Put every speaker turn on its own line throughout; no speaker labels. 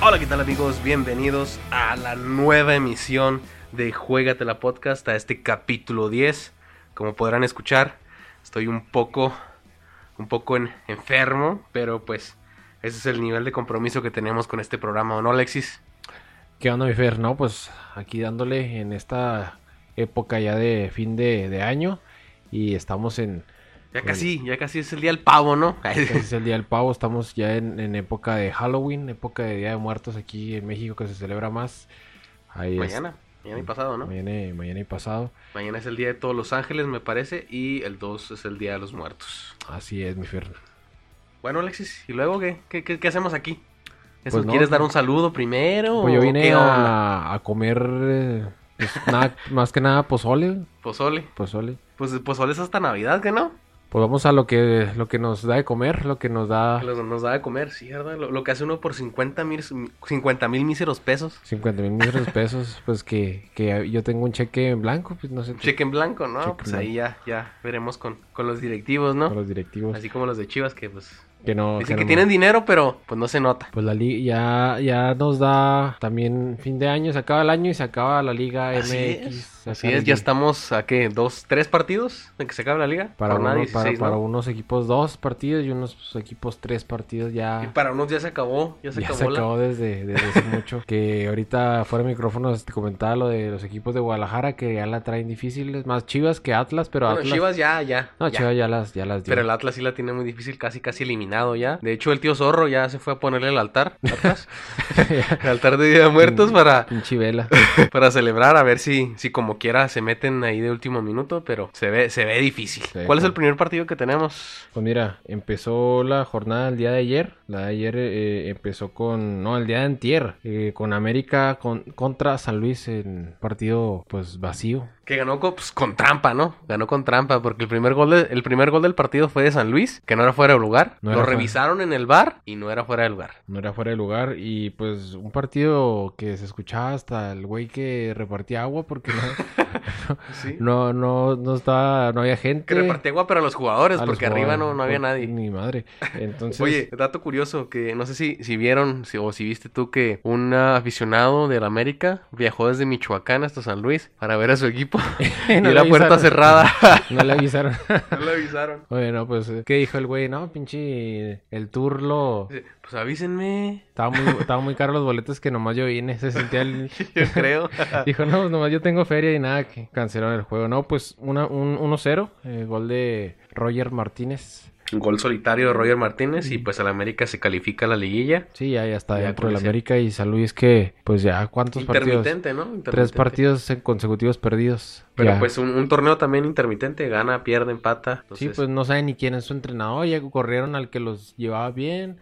Hola, ¿qué tal amigos? Bienvenidos a la nueva emisión de Juegatela Podcast, a este capítulo 10. Como podrán escuchar, estoy un poco, un poco en- enfermo, pero pues ese es el nivel de compromiso que tenemos con este programa, ¿o no, Alexis?
¿Qué onda, mi Fer? No, pues aquí dándole en esta época ya de fin de, de año y estamos en...
Ya casi, ya casi es el día del pavo, ¿no?
es el Día del Pavo, estamos ya en, en época de Halloween, época de Día de Muertos aquí en México que se celebra más. Ahí es-
mañana, mañana y pasado, ¿no?
Mañana, mañana y pasado.
Mañana es el día de todos los ángeles, me parece, y el 2 es el día de los muertos.
Así es, mi Fer.
Bueno, Alexis, ¿y luego qué, qué, qué- qué hacemos aquí? ¿Eso,
Pues no,
¿Quieres dar un saludo primero?
Pues yo vine a, a comer, eh, pues, nada, más que nada pozole,
Pozole.
pozole.
Pues pozole es hasta Navidad, ¿qué no?
Pues vamos a lo que, lo que nos da de comer, lo que nos da
Que los- nos da de comer, sí, ¿verdad? Lo, lo que hace uno por 50 mil 50 mil míseros pesos.
50 mil de pesos, pues que, que yo tengo un cheque en blanco, pues no sé.
Cheque en blanco, ¿no?
Cheque
pues ahí ya, ya veremos con, con los directivos, ¿no?
Con los directivos.
Así como los de Chivas que pues
que no.
dicen que
me-
tienen dinero, pero pues no se nota.
Pues la liga ya, ya nos da también fin de año, se acaba el año y se acaba la liga
Así
MX.
es, así es, ya estamos a qué, dos, tres partidos de que se acabe la liga.
Para, uno- para,
16,
para
¿no?
unos equipos dos partidos y unos equipos tres partidos
Y
ya.
para unos ya se acabó, ya se
Ya
acabó,
se
la-
acabó desde, desde hace mucho. Que ahorita fuera de micrófonos te comentaba lo de los equipos de Guadalajara que ya la traen difíciles. Más Chivas que Atlas, pero
Bueno,
Atlas.
Chivas ya, ya.
no,
ya.
Chivas ya las, ya las dio.
Pero el Atlas sí la tiene muy difícil, casi casi eliminado ya. De hecho, el tío Zorro ya se fue a ponerle el altar atrás. el altar de Día de Muertos para,
Pinche vela.
para celebrar, a ver si, si como quiera se meten ahí de último minuto, pero se ve, se ve difícil.
Sí,
¿Cuál es el primer partido que tenemos?
Pues mira, empezó la jornada el día de ayer. La de ayer eh, empezó con. No, el día de antier. eh, con América con, contra San Luis en partido pues vacío.
Que ganó con, pues, con trampa, ¿no? Ganó con trampa, porque el primer gol de- el primer gol del partido fue de San Luis, que no era fuera de lugar.
No
Lo
fuera.
revisaron en el bar y no era fuera de lugar.
No era fuera de lugar. Y pues un partido que se escuchaba hasta el güey que repartía agua porque no,
Sí.
no, no, no estaba, no había gente.
Que repartía agua para los jugadores,
A los
porque arriba no,
jugadores,
no había nadie.
Ni madre. Entonces.
Oye, dato curioso, que no sé si, si vieron si- o si viste tú que un aficionado del América viajó desde Michoacán hasta San Luis para ver a su equipo
no
y
le
la puerta
avisaron.
cerrada.
No le avisaron.
no le avisaron.
Bueno, pues, ¿qué dijo el güey? No, pinche, el tour lo...
Dice, Pues avísenme,
Estaba muy, estaba muy caro los boletos que nomás yo vine, se sentía el...
yo creo.
Dijo, no, nomás yo tengo feria y nada, que cancelaron el juego. No, pues, una, un 1-0, eh, gol de Roger Martínez.
Un gol solitario de Roger Martínez y pues el América se califica a la liguilla.
Sí, ya, ya está
Ya
dentro del América y San Luis que, pues ya, ¿cuántos partidos?
Intermitente, ¿no?
Tres
Intermitente.
partidos en consecutivos perdidos.
Pero
Ya.
pues un, un torneo también intermitente, gana, pierde, empata.
Sí, pues no saben ni quién es su entrenador, ya corrieron al que los llevaba bien.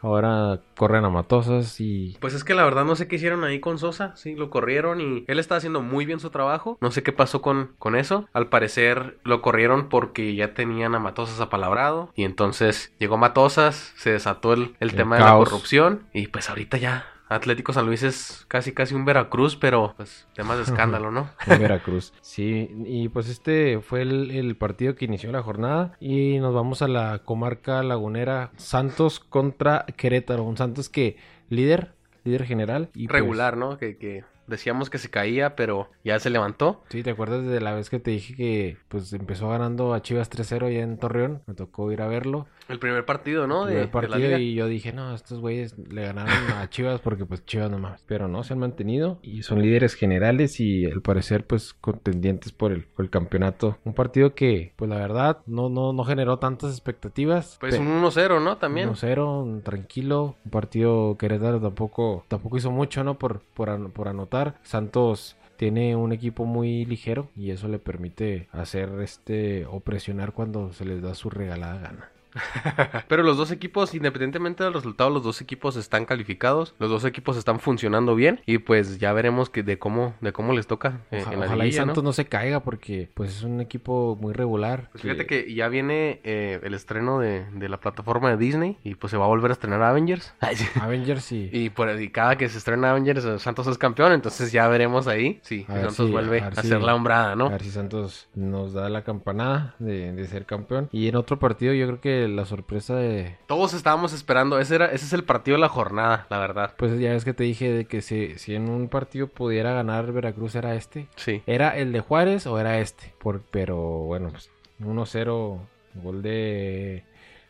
Ahora corren a Matosas y
Pues es que la verdad no sé qué hicieron ahí con Sosa, sí, lo corrieron y él está haciendo muy bien su trabajo, no sé qué pasó con, con eso, al parecer lo corrieron porque ya tenían a Matosas apalabrado y entonces llegó Matosas, se desató el, el
El
tema de la corrupción y pues ahorita ya Atlético San Luis es casi casi un Veracruz, pero pues temas de escándalo, ¿no?
en Veracruz. Sí, y pues este fue el, el partido que inició la jornada y nos vamos a la comarca lagunera Santos contra Querétaro, un Santos que líder, líder general y pues,
Regular, ¿no? Que, que decíamos que se caía, pero ya se levantó.
Sí, ¿te acuerdas de la vez que te dije que pues empezó ganando a Chivas 3-0 allá en Torreón? Me tocó ir a verlo.
El primer partido, ¿no?
primer
De, de la
partido
liga.
y yo dije, no, estos güeyes le ganaron a Chivas porque pues Chivas nomás. Pero no, se han mantenido y son líderes generales y al parecer pues contendientes por el, por el campeonato. Un partido que pues la verdad no, no, no generó tantas expectativas.
Pues un 1-0, ¿no? También.
1-0, un tranquilo. Un partido Querétaro tampoco, tampoco hizo mucho, ¿no? Por, por, an- por anotar. Santos tiene un equipo muy ligero y eso le permite hacer este o presionar cuando se les da su regalada gana.
Pero los dos equipos, independientemente del resultado, los dos equipos están calificados, los dos equipos están funcionando bien y pues ya veremos que de cómo de cómo les toca eh,
Oja-
en la
ojalá y. Santos ¿no? se caiga porque pues es un equipo muy regular.
Pues fíjate que ya viene eh, el estreno de, de la plataforma de Disney y pues se va a volver a estrenar Avengers. Ay, sí.
Avengers y...
Y por y cada que se estrena Avengers, eh, Santos es campeón, entonces ya veremos ahí si
A ver
Santos
si-
vuelve
a
a, hacer
si-
la hombrada,
A
¿no?
ver si Santos nos da la campanada de, de ser campeón. Y en otro partido yo creo que la sorpresa de...
Todos estábamos esperando, ese era ese es el partido de la jornada, la verdad.
Pues ya ves que te dije de que si, si en un partido pudiera ganar Veracruz era este.
Sí.
¿Era el de Juárez o era este? Por, pero bueno, pues 1-0, gol de...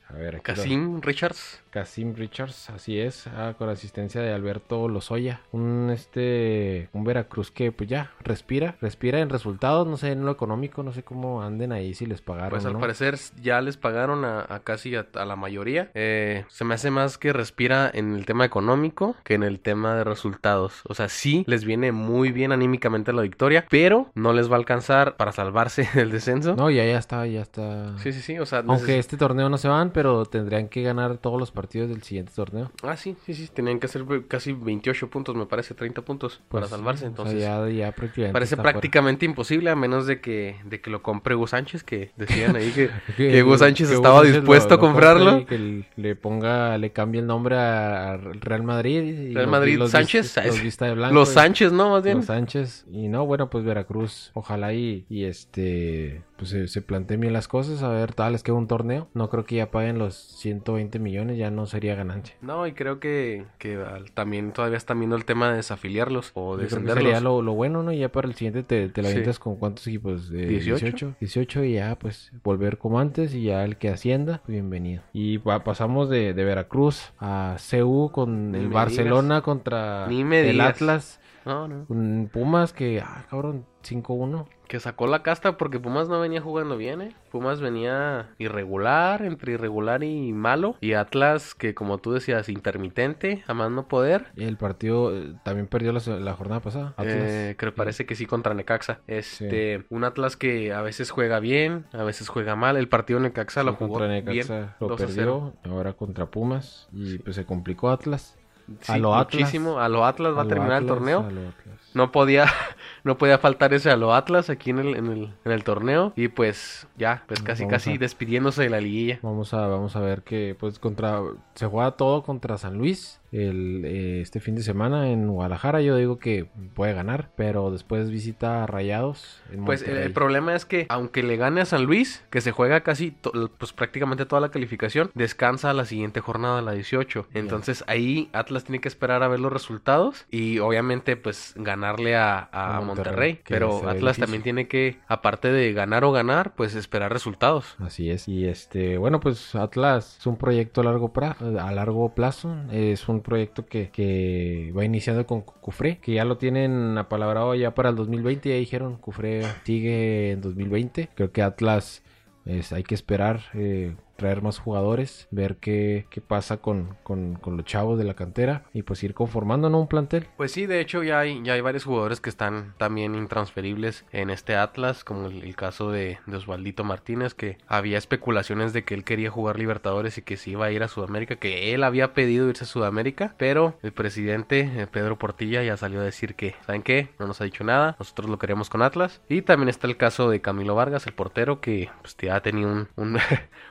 A ver,
Casim Richards.
Casim Richards, así es, ah, con asistencia de Alberto Lozoya. Un este un Veracruz que pues ya respira, respira en resultados, no sé, en lo económico, no sé cómo anden ahí si les pagaron
Pues al
no.
parecer ya les pagaron a, a casi a, a la mayoría. Eh, se me hace más que respira en el tema económico que en el tema de resultados. O sea, sí les viene muy bien anímicamente la victoria, pero no les va a alcanzar para salvarse del descenso.
No, ya ya está, ya está.
Sí, sí, sí. O sea,
Aunque este torneo no se van, pero tendrían que ganar todos los partidos del siguiente torneo.
Ah, sí, sí, sí. Tenían que hacer casi 28 puntos, me parece, 30 puntos para
Pues,
salvarse.
o sea,
Entonces,
ya, ya prácticamente
parece
fuera.
prácticamente imposible a menos de que, de que lo compre Hugo Sánchez, que decían ahí que,
Que-
que Hugo Sánchez
que
estaba dispuesto
lo-
a comprarlo.
y Que le ponga, le cambie el nombre a Real Madrid. y
Real Madrid
los
Sánchez.
los vista de blanco
Los
y-
Sánchez, ¿no? Más bien.
Los Sánchez. Y no, bueno, pues Veracruz, ojalá y, y este, pues se, se planteen bien las cosas. A ver, tal, les queda un torneo. No creo que ya paguen los 120 millones, ya no sería ganancia.
No, y creo que, que también todavía están viendo el tema de desafiliarlos o descenderlos.
sería lo, lo bueno, ¿no? Y ya para el siguiente te, te la
Sí.
avientas con cuántos equipos? De
18.
18. 18 y ya, pues, volver como antes y ya el que ascienda, bienvenido. Y pa- pasamos de, de Veracruz a CU con
Ni
el Barcelona contra el. Atlas.
No, no.
Con Pumas que, ah, cabrón, 5-1.
Que sacó la casta porque Pumas no venía jugando bien, ¿eh? Pumas venía irregular, entre irregular y malo. Y Atlas, que como tú decías, intermitente, a más no poder.
El partido eh, también perdió la, jornada pasada. Atlas.
Eh, creo que parece que sí contra Necaxa. Este, un Atlas que a veces juega bien, a veces juega mal. El partido Necaxa lo jugó
contra
bien.
Necaxa lo
2 a 0.
perdió, ahora contra Pumas y pues se complicó Atlas. A lo Atlas.
muchísimo. A lo Atlas va a,
lo
terminar el torneo.
a lo Atlas.
No podía, no podía faltar ese a lo Atlas aquí en el, en el, en el torneo. Y pues ya, pues casi
Vamos
casi
a-
despidiéndose de la liguilla.
Vamos a, vamos a ver que pues contra se juega todo contra San Luis el, eh, este fin de semana en Guadalajara. Yo digo que puede ganar, pero después visita a Rayados. En
Pues el, problema es que aunque le gane a San Luis, que se juega casi pues prácticamente toda la calificación, descansa la siguiente jornada, la 18. Entonces ahí Atlas tiene que esperar a ver los resultados y obviamente pues ganarle a, Monterrey. Pero Atlas también tiene que, aparte de ganar o ganar, pues esperar resultados.
Así es. Y este, bueno, pues Atlas es un proyecto a largo, pra- a largo plazo. Es un proyecto que, que va iniciando con Cufré, que ya lo tienen apalabrado ya para el 2020. Ya dijeron, Cufré sigue en 2020. Creo que Atlas es, hay que esperar. eh, traer más jugadores, ver qué, qué pasa con, con, los chavos de la cantera y pues ir conformando ¿no? un plantel.
Pues sí, de hecho ya hay, ya hay varios jugadores que están también intransferibles en este Atlas, como el, caso de, de Osvaldito Martínez, que había especulaciones de que él quería jugar Libertadores y que se iba a ir a Sudamérica, que él había pedido irse a Sudamérica, pero el presidente eh, Pedro Portilla ya salió a decir que, ¿saben qué? No nos ha dicho nada, nosotros lo queremos con Atlas. Y también está el caso de Camilo Vargas, el portero, que pues, ya ha tenido un,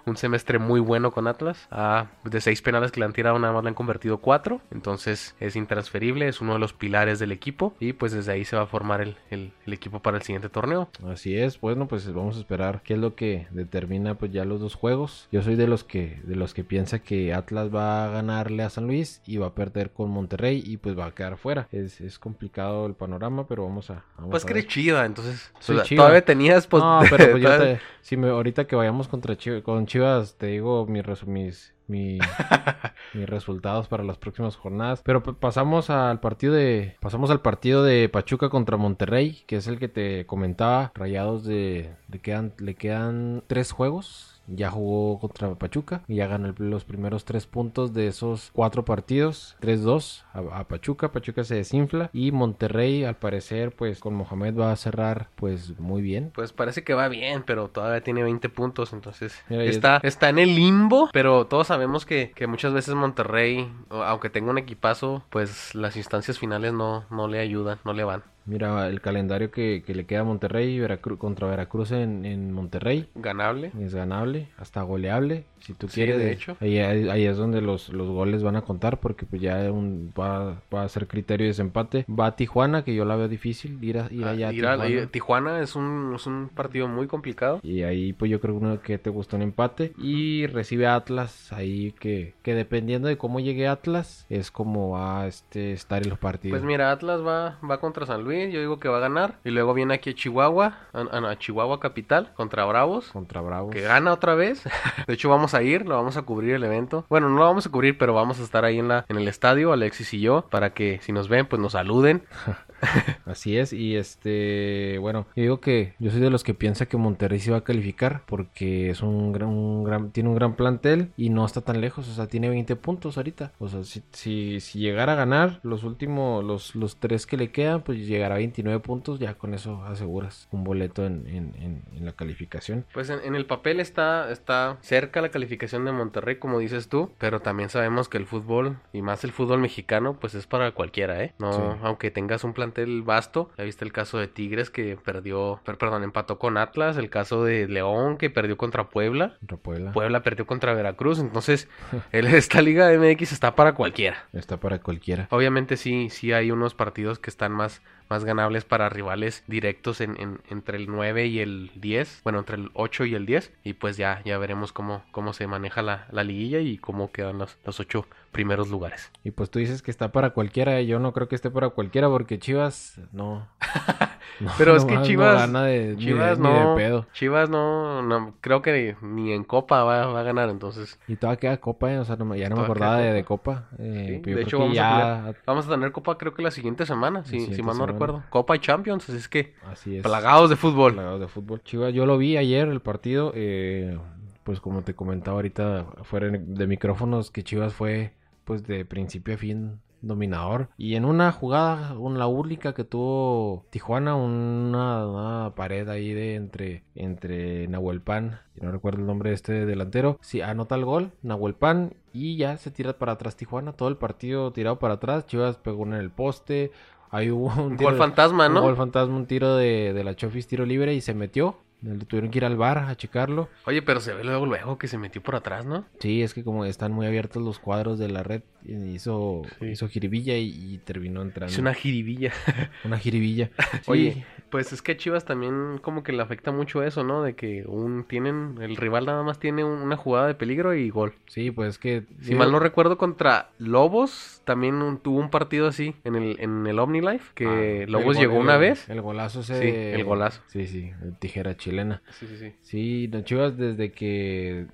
un semestre muy bueno con Atlas. Ah, de seis penales que le han tirado, nada más le han convertido cuatro. Entonces es intransferible, es uno de los pilares del equipo. Y pues desde ahí se va a formar el, el- el equipo para el siguiente torneo.
Así es, bueno, pues vamos a esperar qué es lo que determina pues ya los dos juegos. Yo soy de los que de los que piensa que Atlas va a ganarle a San Luis y va a perder con Monterrey y pues va a quedar fuera. Es, es complicado el panorama, pero vamos a vamos
Pues
a
que eres chida, entonces.
Soy
o sea,
chiva.
Todavía tenías. Pues,
no, pero pues yo te, si me, ahorita que vayamos contra Chivas, con Chivas te digo mis mi- mis resultados para las próximas jornadas. Pero pa- pasamos al partido de pasamos al partido de Pachuca contra Monterrey, que es el que te comentaba. Rayados de le quedan le quedan tres juegos. Ya jugó contra Pachuca y ya ganó los primeros tres puntos de esos cuatro partidos, 3-2 a, a Pachuca. Pachuca se desinfla y Monterrey, al parecer, pues con Mohamed va a cerrar pues muy bien.
Pues parece que va bien, pero todavía tiene 20 puntos, entonces
Mira,
está, está en el limbo, pero todos sabemos que, que muchas veces Monterrey, aunque tenga un equipazo, pues las instancias finales no, no le ayudan, no le van.
Mira el calendario que, que le queda a Monterrey Veracru- contra Veracruz en, en Monterrey.
Ganable.
Es ganable, hasta goleable, si tú
Sí,
quieres.
de hecho.
Ahí, ahí- es donde los, los goles van a contar, porque pues ya un, va, va a ser criterio de desempate. Va a Tijuana, que yo la veo difícil ir, a, ir
Ah,
allá a
ir a-
Tijuana.
ir- Tijuana es un, es un partido muy complicado.
Y ahí pues yo creo uno que te gustó un empate. Y recibe a Atlas, ahí que, que dependiendo de cómo llegue Atlas, es como va a este, estar en los partidos.
Pues mira, Atlas va, va contra San Luis, yo digo que va a ganar. Y luego viene aquí a Chihuahua, a, a- a Chihuahua capital, contra Bravos.
Contra Bravos.
Que gana otra vez. De hecho, vamos a ir, lo vamos a cubrir el evento. Bueno, no lo vamos a cubrir, pero vamos a estar ahí en la en el estadio, Alexis y yo, para que si nos ven, pues nos saluden.
Así es, y este, bueno, yo digo que yo soy de los que piensa que Monterrey sí va a calificar porque es un gran, un gran, tiene un gran plantel y no está tan lejos, o sea, tiene 20 puntos ahorita. O sea, si, si, si llegara a ganar los últimos, los, los tres que le quedan, pues llegará a 29 puntos, ya con eso aseguras un boleto en, en, en, en la calificación.
Pues en, en el papel está, está cerca la calificación de Monterrey, como dices tú, pero también sabemos que el fútbol, y más el fútbol mexicano, pues es para cualquiera, ¿eh? No,
Sí.
aunque tengas un plantel vasto, ya viste el caso de Tigres que perdió, per- perdón, empató con Atlas, el caso de León que perdió contra Puebla.
Contra Puebla.
Puebla perdió contra Veracruz, entonces el- esta Liga MX está para cualquiera.
Está para cualquiera.
Obviamente sí, sí hay unos partidos que están más, más ganables para rivales directos en, en- entre el 9 y el 10, bueno, entre el 8 y el 10, y pues ya, ya veremos cómo, cómo se maneja la, la liguilla y cómo quedan los, los 8 primeros lugares.
Y pues tú dices que está para cualquiera, yo no creo que esté para cualquiera porque Chivas no. no
Pero es que
no
Chivas-
gana de, ni de-
Chivas
ni de
no,
pedo.
Chivas no, no, creo que ni en Copa va, va a ganar, entonces
Y todavía queda Copa, eh, o sea, no ya no me acordaba de, de Copa. eh,
Sí, de hecho,
creo que
vamos a
ya.
vamos a tener Copa creo que la siguiente semana, si, si
siguiente
mal no recuerdo. Copa y Champions, así es que
Así es.
plagados de fútbol.
Plagados de fútbol. Chivas, yo lo vi ayer el partido. eh, pues como te comentaba ahorita fuera de micrófonos, que Chivas fue pues de principio a fin dominador. Y en una jugada, una, la única que tuvo Tijuana, una, una pared ahí de entre, entre Nahuelpan, y no recuerdo el nombre de este delantero. Sí, anota el gol, Nahuelpan, y ya se tira para atrás Tijuana. Todo el partido tirado para atrás. Chivas pegó en el poste. Ahí hubo un,
Un
tiro
gol
de-
fantasma,
un
¿no?
gol fantasma, un tiro de, de la Chofis, tiro libre y se metió. Le tuvieron que ir al bar a checarlo.
Oye, pero se ve luego, luego que se metió por atrás, ¿no?
Sí, es que como están muy abiertos los cuadros de la red, hizo,
Sí.
hizo jiribilla y, y terminó entrando.
Es una jiribilla.
Una jiribilla. Sí,
Oye, pues es que a Chivas también como que le afecta mucho eso, ¿no? De que un tienen el rival nada más tiene un- una jugada de peligro y gol.
sí, pues es que...
Si mal no recuerdo contra Lobos también un- tuvo un partido así en el en el OmniLife que
Ah, el
Lobos llegó
el-
una vez.
El golazo ese...
Sí, el golazo.
Sí, sí, tijera chilena.
Sí, sí, sí.
Sí, no, Chivas desde que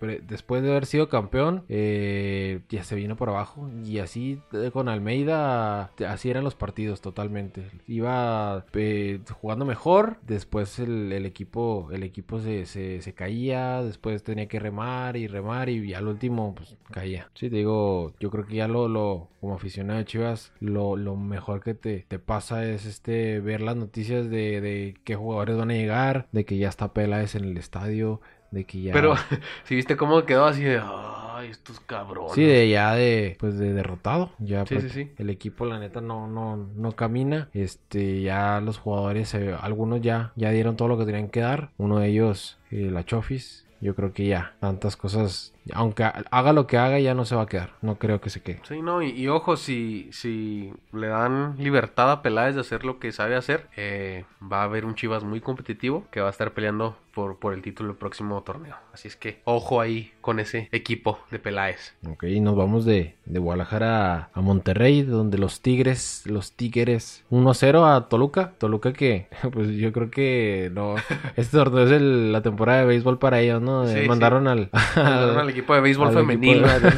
después de haber sido campeón eh, ya se vino por abajo y así eh, con Almeida así eran los partidos totalmente. Iba eh, jugando mejor, después el, equipo el equipo se, se, se caía, después tenía que remar y remar y al último pues caía. Sí, te digo, yo creo que ya lo, lo como aficionado de Chivas lo, lo mejor que te, te pasa es este ver las noticias de, de qué jugadores van a llegar, de que ya está Peláez en el estadio, de que ya
Pero si viste cómo quedó así de ay, estos cabrones.
Sí, de ya de pues de derrotado. Ya
Sí,
pues,
sí, sí.
el equipo la neta no no no camina. Este, ya los jugadores eh, algunos ya ya dieron todo lo que tenían que dar. Uno de ellos eh, la Chofis. Yo creo que ya tantas cosas, aunque ha- haga lo que haga ya no se va a quedar. No creo que se quede.
Sí, no, y, y ojo, si, si le dan libertad a Peláez de hacer lo que sabe hacer, eh, va a haber un Chivas muy competitivo que va a estar peleando por, por el título del próximo torneo. Así es que ojo ahí con ese equipo de Peláez.
Ok, nos vamos de, de Guadalajara a, a Monterrey, donde los Tigres, los Tigres 1-0 a Toluca. Toluca que, pues yo creo que no. Este torneo es el- la temporada de béisbol para ellos, ¿no?
Sí,
Mandaron al,
Mandaron al equipo de béisbol
Al
femenil.
equipo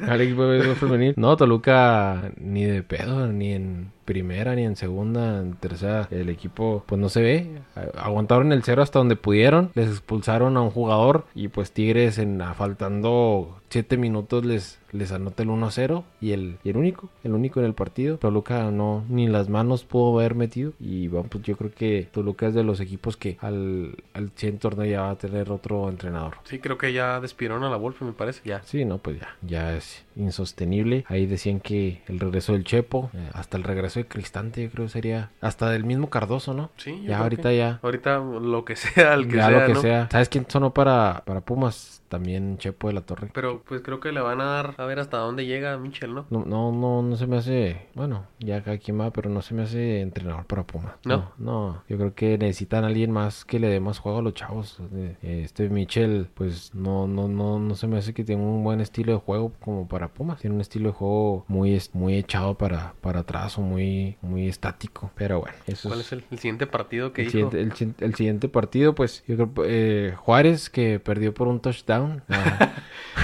de- al equipo de béisbol femenil. No, Toluca ni de pedo, ni en primera, ni en segunda, en tercera. El equipo, pues no se ve. Aguantaron el cero hasta donde pudieron. Les expulsaron a un jugador. Y pues Tigres, en faltando 7 minutos, les, les anota el 1-0. Y el, y el único, el único en el partido. Toluca no, ni las manos pudo haber metido. Y bueno, pues yo creo que Toluca es de los equipos que al, al 100 torneo ya va a tener otro entrenador.
Sí, creo que ya despidieron a la Wolf, me parece. Ya.
Sí, no, pues ya, ya es insostenible. Ahí decían que el regreso del Chepo, eh, hasta el regreso de Cristante, yo creo sería, hasta del mismo Cardoso, ¿no?
Sí, yo
ya
creo
ahorita
que-
ya,
Ahorita lo que sea, el que
ya
sea,
lo que
¿no?
sea. ¿Sabes quién sonó para, para Pumas? También Chepo de la Torre.
Pero pues creo que le van a dar a ver hasta dónde llega Michel, ¿no?
No, no, no, no se me hace, bueno, ya cada quien va, pero no se me hace entrenador para Pumas.
¿No?
no, yo creo que necesitan a alguien más que le dé más juego a los chavos. Eh, Este Michel, pues no, no, no, no se me hace que tenga un buen estilo de juego como para Pumas. Tiene un estilo de juego muy, muy echado para, para atrás o muy, muy estático. Pero bueno, eso
¿Cuál
es.
es el, el siguiente partido que
El
dijo?
siguiente, el, si- el siguiente partido, pues yo creo eh, Juárez que perdió por un touchdown. Ah,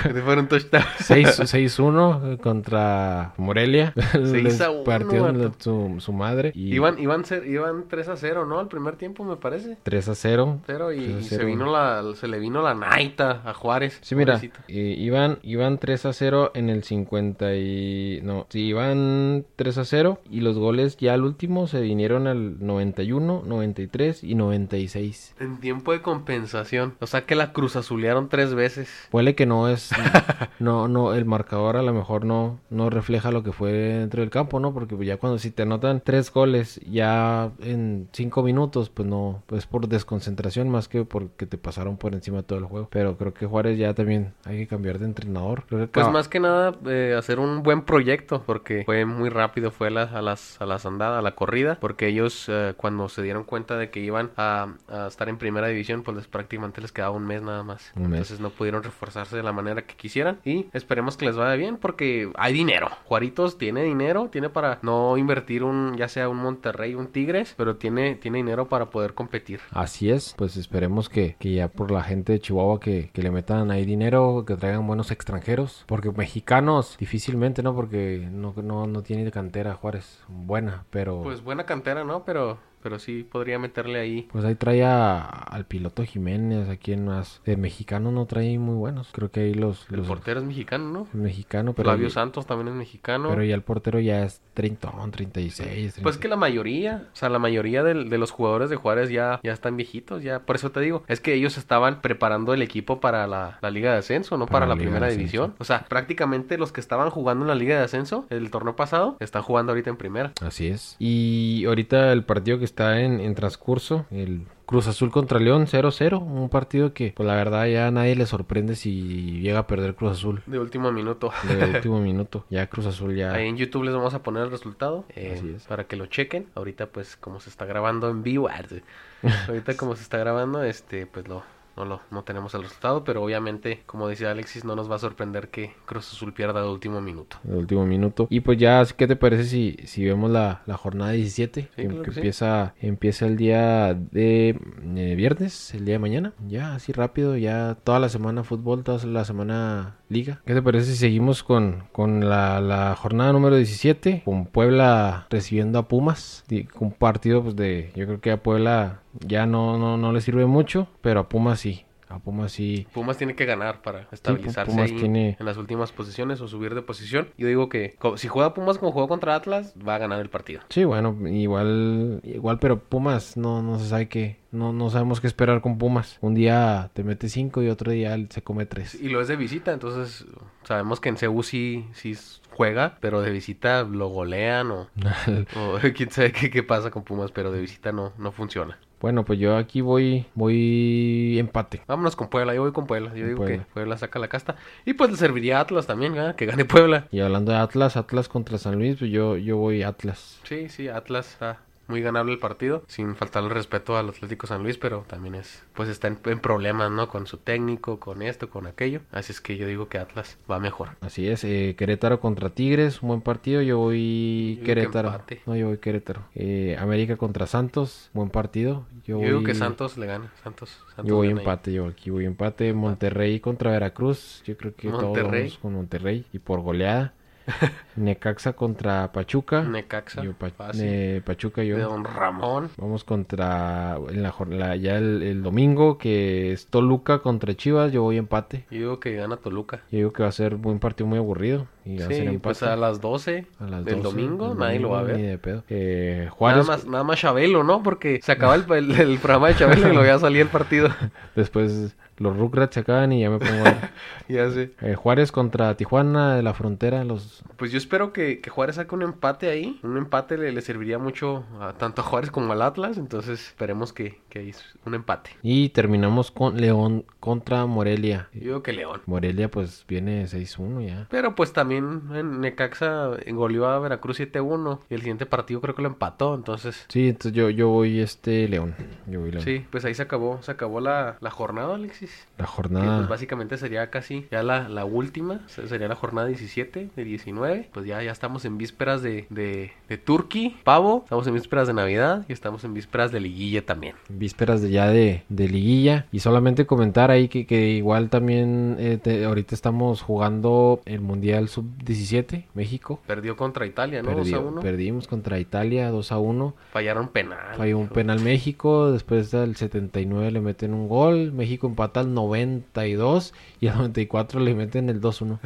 Que fue un touchdown.
6 6-1 contra Morelia.
Seis
Les
a uno,
partió
vato.
su, su madre. Y
Iban, iban, ser- iban 3 a 0, ¿no? Al primer tiempo, me parece.
3 a 0.
Cero y,
3 a
y se
0.
vino la, se le vino la naita a Juárez.
Sí, mira, eh, iban, iban 3 a 0 en el 50 y... No, sí, iban 3 a 0 y los goles ya al último se vinieron al 91, 93 y 96.
En tiempo de compensación. O sea que la cruz azulearon tres veces.
Puede que no es... no, no, el marcador a lo mejor no, no refleja lo que fue dentro del campo, ¿no? Porque ya cuando si te anotan tres goles ya en cinco minutos, pues no, pues por desconcentración más que porque te pasaron por encima todo el juego. Pero creo que Juárez ya también hay que cambiar de entrenador. Creo que
Pues más que nada eh, hacer un buen proyecto porque fue muy rápido, fue a, la- a las a las andadas, a la corrida, porque ellos eh, cuando se dieron cuenta de que iban a, a estar en primera división, pues les, prácticamente les quedaba un mes nada más.
Mes.
Entonces no pudieron reforzarse de la manera que quisieran y esperemos que les vaya bien porque hay dinero. Juaritos tiene dinero, tiene para no invertir un ya sea un Monterrey, un Tigres, pero tiene tiene dinero para poder competir.
Así es, pues esperemos que, que ya por la gente de Chihuahua que, que le metan ahí dinero, que traigan buenos extranjeros, porque mexicanos difícilmente, ¿no? Porque no, no, no tiene cantera Juárez buena, pero
Pues buena cantera, ¿no? Pero pero sí podría meterle ahí
pues ahí trae a- al piloto Jiménez, a quien más, de mexicanos no trae muy buenos, creo que ahí los,
el
los
portero es mexicano, ¿no?
el mexicano, pero,
Flavio Santos también es mexicano.
pero ya el portero ya es 30, 36,
Pues que la mayoría, o sea, la mayoría de, los jugadores de Juárez ya, ya están viejitos, ya. Por eso te digo, es que ellos estaban preparando el equipo para la, la Liga de Ascenso, no para,
Para
la, Primera División. O sea, prácticamente los que estaban jugando en la Liga de Ascenso el torneo pasado están jugando ahorita en Primera.
Así es. Y ahorita el partido que está en, en transcurso, el Cruz Azul contra León 0-0, un partido que pues la verdad ya a nadie le sorprende si llega a perder Cruz Azul
De último minuto.
de último minuto. Ya Cruz Azul ya...
Ahí en YouTube les vamos a poner el resultado eh,
Así es.
para que lo chequen. Ahorita pues como se está grabando en vivo, ahorita como se está grabando, este pues lo no lo no tenemos el resultado, pero obviamente como decía Alexis no nos va a sorprender que Cruz Azul pierda de último minuto.
de último minuto. Y pues ya, ¿qué te parece si, si vemos la, la jornada 17? que,
claro
que
que sí.
empieza, empieza el día de eh, viernes, el día de mañana. Ya, así rápido, ya toda la semana fútbol, toda la semana liga. ¿Qué te parece si seguimos con, con la, la jornada número 17? Con Puebla recibiendo a Pumas. Y Un partido pues de, yo creo que a Puebla ya no, no, no le sirve mucho, pero a Pumas sí. A Pumas sí.
Pumas tiene que ganar para estabilizarse
Pumas
ahí
tiene-
en las últimas posiciones o subir de posición. Yo digo que si juega Pumas como jugó contra Atlas, va a ganar el partido.
Sí, bueno, igual, igual, pero Pumas no, no se sabe qué, no, no sabemos qué esperar con Pumas. Un día te mete cinco y otro día se come tres.
Y lo es de visita, entonces sabemos que en Ceú sí, sí juega, pero de visita lo golean o, o quién sabe qué, qué pasa con Pumas, pero de visita no, no funciona.
Bueno, pues yo aquí voy, voy empate.
Vámonos con Puebla, yo voy con Puebla. Yo
Con
digo
Puebla.
que Puebla saca la casta. Y pues le serviría a Atlas también, ¿verdad? que gane Puebla.
Y hablando de Atlas, Atlas contra San Luis, pues yo, yo voy Atlas.
Sí, sí, Atlas está, muy ganable el partido, sin faltarle respeto al Atlético San Luis, pero también es, pues está en, en problemas, ¿no? Con su técnico, con esto, con aquello. Así es que yo digo que Atlas va mejor.
Así es, eh, Querétaro contra Tigres, un buen partido. Yo voy
Yo
Querétaro. No, yo voy Querétaro. Eh, América contra Santos, buen partido. Yo,
Yo, digo
voy-
que Santos le gana. Santos, Santos
Yo voy
ahí.
empate, yo aquí voy empate. Monterrey contra Veracruz. Yo creo que todos
Monterrey.
vamos con Monterrey y por goleada. Necaxa contra Pachuca.
Necaxa.
Yo pa-
fácil.
eh, Pachuca
de
yo.
Don Ramón.
Vamos contra en la, la- ya el, el domingo que es Toluca contra Chivas. Yo voy empate.
Yo digo que gana Toluca.
Yo digo que va a ser un partido muy aburrido y va a ser
Sí,
empate.
pues a las 12
A las
del
12,
domingo, nadie lo va a ver.
Ni de pedo. Eh,
Nada
Juárez
más, nada más Chabelo, ¿no? Porque se acaba el, el- el programa de Chabelo y lo ya salía el partido.
después los Rugrats se acaban y ya me pongo a
ya sé.
Eh, Juárez contra Tijuana de la frontera, los
Pues yo espero que, que Juárez saque un empate ahí. Un empate le, le serviría mucho a, tanto a Juárez como al Atlas. Entonces esperemos que, que hay un empate.
y terminamos con León contra Morelia.
Yo digo que León.
Morelia pues viene 6-1 ya.
Pero pues también en Necaxa goleó a Veracruz 7-1. Y el siguiente partido creo que lo empató. Entonces,
Sí, entonces yo, yo voy este León. Yo voy León.
sí, pues ahí se acabó. Se acabó la, la jornada, Alexis.
La
Que,
jornada.
pues básicamente sería casi ya la, la última, se- sería la jornada 17 de 19. Pues ya, ya estamos en vísperas de, de, de Turkey, pavo, estamos en vísperas de Navidad y estamos en vísperas de liguilla también.
vísperas de ya de, de liguilla y solamente comentar ahí que, que igual también eh, te- ahorita estamos jugando el mundial sub 17 México
Perdió contra Italia, ¿no? 2 a
Perdió-
1.
perdimos contra Italia 2 a 1
Fallaron penal.
falló un penal México después del 79 le meten un gol México empata al 92 y al 94 le meten el 2-1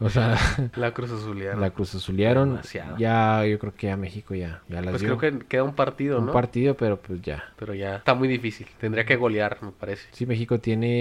o sea
La Cruz Azulearon.
la cruz azulearon
Demasiado.
ya yo creo que a México ya ya las
Pues
dio.
creo que queda un partido,
un
¿no?
partido pero pues ya
Pero ya está muy difícil. Tendría que golear, me parece.
Sí, México tiene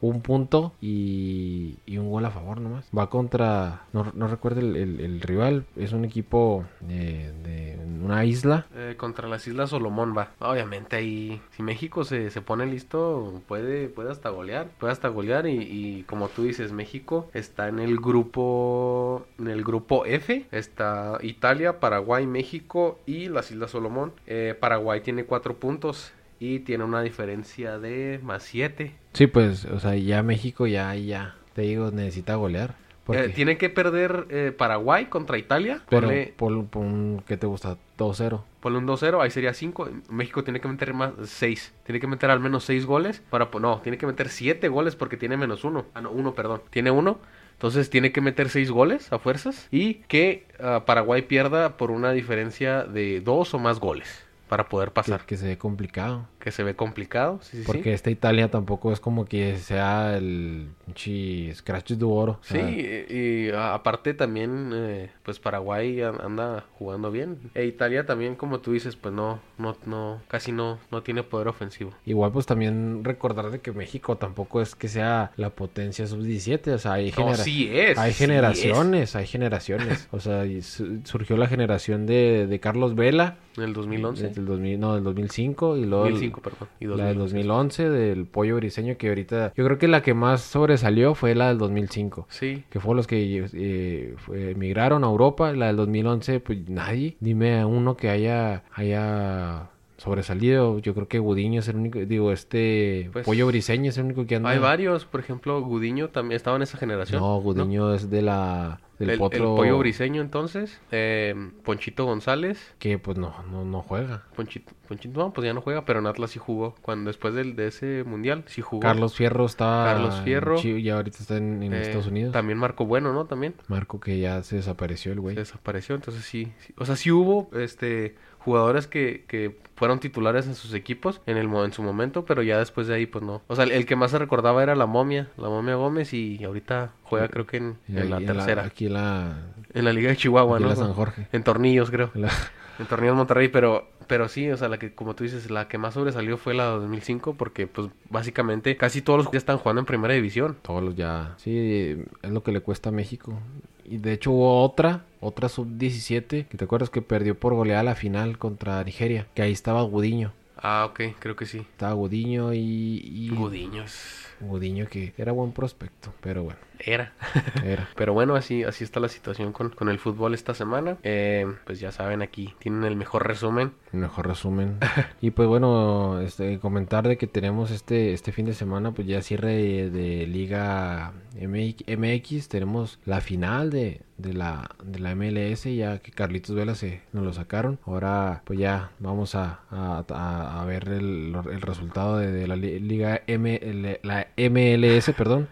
un punto y, un gol a favor nomás. Va contra, no, no recuerdo el, rival, es un equipo de, de una isla.
Eh, contra las Islas Solomón va. Obviamente ahí, si México se, se pone listo, puede, puede hasta golear. Puede hasta golear y, como tú dices, México está en el grupo, en el grupo F. Está Italia, Paraguay, México y las Islas Solomón. Eh, Paraguay tiene cuatro puntos y tiene una diferencia de más siete.
Sí, pues, o sea, ya México ya, ya, te digo, necesita golear.
Eh, tiene que perder eh, Paraguay contra Italia.
pero
Ponle-
por, por un, ¿qué te gusta? 2-0.
Ponle un 2-0, ahí sería 5. México tiene que meter más 6. Tiene que meter al menos 6 goles para no, tiene que meter 7 goles porque tiene menos 1. Ah, no, 1, perdón. Tiene 1. Entonces tiene que meter 6 goles a fuerzas y que ah, Paraguay pierda por una diferencia de 2 o más goles para poder
Que,
pasar.
que se ve complicado.
Que se ve complicado, sí, sí, sí.
Porque esta Italia tampoco es como que sea el chi Scratch de oro.
Sí, y, aparte también, eh, pues Paraguay an- anda jugando bien. E Italia también, como tú dices, pues no, no, no, casi no, no tiene poder ofensivo.
Igual pues también recordar de que México tampoco es que sea la potencia sub-17, o sea, hay,
No,
genera-
sí es.
hay generaciones, hay generaciones. O sea, su- surgió la generación de, de Carlos Vela.
En el 2011.
desde el 2000, no, del 2005 y luego
2005, perdón. Y
la del
2011.
2011 del Pollo Briseño que ahorita yo creo que la que más sobresalió fue la del 2005.
Sí.
Que fue los que eh, fue- emigraron a Europa. La del 2011, pues nadie. Dime a uno que haya, haya sobresalido. Yo creo que Gudiño es el único. Digo, este
Pues,
Pollo Briseño es el único que anda.
Hay varios, por ejemplo, Gudiño también estaba en esa generación.
No, Gudiño es de la.
El, el
potro.
pollo briseño entonces, eh, Ponchito González,
Que pues no, no, no juega.
Ponchito, Ponchito, no, pues ya no juega, pero en Atlas sí jugó, cuando después del, de ese mundial sí jugó.
Carlos Fierro está.
Carlos Fierro.
en Chi- ya ahorita está en, en
Eh,
Estados Unidos.
También Marco Bueno, ¿no? También
Marco que ya se desapareció el güey.
se desapareció, entonces sí, sí. o sea, sí hubo este jugadores que, que fueron titulares en sus equipos en el en su momento, pero ya después de ahí pues no. O sea, el, el que más se recordaba era la momia, la momia Gómez y ahorita juega creo que en, la tercera,
aquí en la.
en la Liga de Chihuahua,
aquí en
¿no?
la San Jorge.
En tornillos, creo.
La-
En Tornillos Monterrey, pero pero sí, o sea, la que como tú dices, la que más sobresalió fue la de 2005 porque pues básicamente casi todos los que están jugando en Primera División.
Todos los ya. Sí, es lo que le cuesta a México. Y de hecho hubo otra, otra sub-17, que te acuerdas que perdió por goleada la final contra Nigeria. Que ahí estaba Gudiño.
Ah, ok, creo que sí.
Estaba Gudiño y. y
Gudiño es
Gudiño que era buen prospecto, pero bueno.
Era.
Era.
Pero bueno, así, así está la situación con, con el fútbol esta semana. Eh, pues ya saben, aquí tienen el mejor resumen.
Mejor resumen. y pues bueno, este, comentar de que tenemos este, este fin de semana, pues ya cierre de, de Liga MX, tenemos la final de, de, la, de la MLS, ya que Carlitos Vela se nos lo sacaron. Ahora pues ya vamos a, a, a ver el, el resultado de, la Liga M, la MLS, perdón.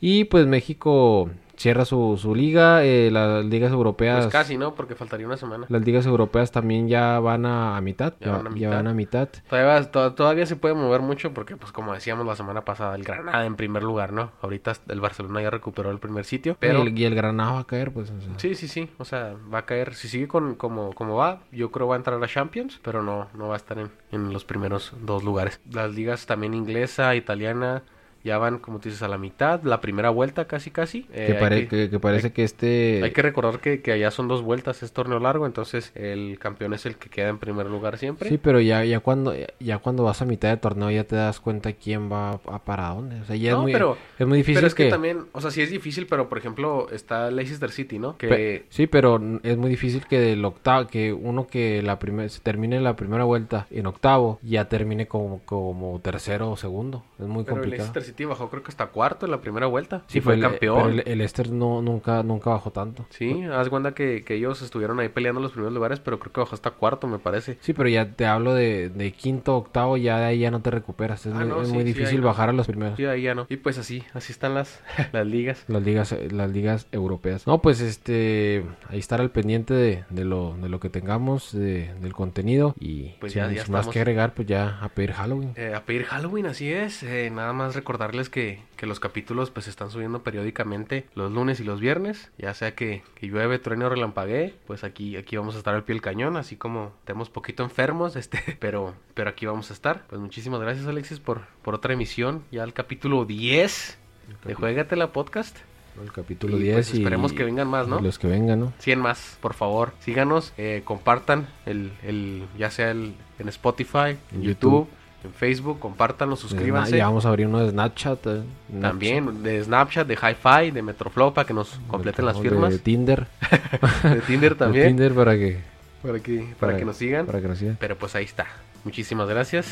Y pues México cierra su, su liga, eh, las ligas europeas...
Pues casi, ¿no? Porque faltaría una semana.
Las ligas europeas también ya van a, a mitad, ya, van a mitad. Ya van a mitad.
Todavía, to, todavía, se puede mover mucho porque, pues como decíamos la semana pasada, el Granada en primer lugar, ¿no? Ahorita el Barcelona ya recuperó el primer sitio, pero...
Y el, y el Granada va a caer, pues. O sea.
Sí, sí, sí, o sea, va a caer. Si sigue con como, como va, yo creo va a entrar a Champions, pero no, no va a estar en, en los primeros dos lugares. Las ligas también inglesa, italiana ya van, como tú dices, a la mitad, la primera vuelta casi casi.
Eh, que, pare, que, que, que, parece
hay,
que este...
Hay que recordar que, que, allá son dos vueltas, es torneo largo, entonces el campeón es el que queda en primer lugar siempre.
Sí, pero ya, ya, cuando, ya cuando vas a mitad de torneo ya te das cuenta quién va a para dónde. O sea, ya
no,
es, muy,
pero,
es muy difícil
pero es que, también, o sea, sí es difícil, pero por ejemplo está Leicester City, ¿no? Que...
Pe sí, pero es muy difícil que del octavo, que uno que la primer, se termine la primera vuelta en octavo, ya termine como, como tercero o segundo. Es muy
pero
complicado.
Leicester City bajó creo que hasta cuarto en la primera vuelta.
Sí,
fue
el,
campeón.
Pero el, el Leicester no, nunca, nunca bajó tanto.
Sí, haz cuenta que, que, ellos estuvieron ahí peleando los primeros lugares, pero creo que bajó hasta cuarto, me parece.
Sí, pero ya te hablo de, de quinto, octavo, ya de ahí ya no te recuperas. Es,
ah,
muy,
no,
es
sí,
muy
sí,
difícil
no.
bajar a los primeros.
Sí, ahí ya no. Y pues así, así están las, las ligas.
Las ligas, las ligas europeas. No, pues este, ahí estar al pendiente de, de lo, de lo que tengamos, de, del contenido. Y
pues
sin
ya, ya
más
estamos.
que agregar, pues ya a pedir Halloween.
Eh, a pedir Halloween, así es. Eh, nada más recordarles que, que los capítulos pues se están subiendo periódicamente los lunes y los viernes, ya sea que, que llueve, truene o relampaguee, pues aquí, aquí vamos a estar al pie del cañón, así como tenemos poquito enfermos, este, pero, pero aquí vamos a estar. Pues muchísimas gracias Alexis por, por otra emisión, ya el capítulo 10 de Juégate la Podcast.
El capítulo
y,
10
pues,
y
esperemos que vengan más, ¿no?
Los que vengan, ¿no?
100 más, por favor. Síganos, eh, compartan el, el, ya sea el, en Spotify, en YouTube, YouTube en Facebook, compártanlo, suscríbanse.
Ya vamos a abrir uno de Snapchat. Eh,
También, de Snapchat, de Hi-Fi, de Metroflow, para que nos completen las firmas.
De Tinder.
de Tinder también.
De Tinder para que...
Para que, para, para que nos sigan.
Para que nos sigan.
Pero pues ahí está. Muchísimas gracias.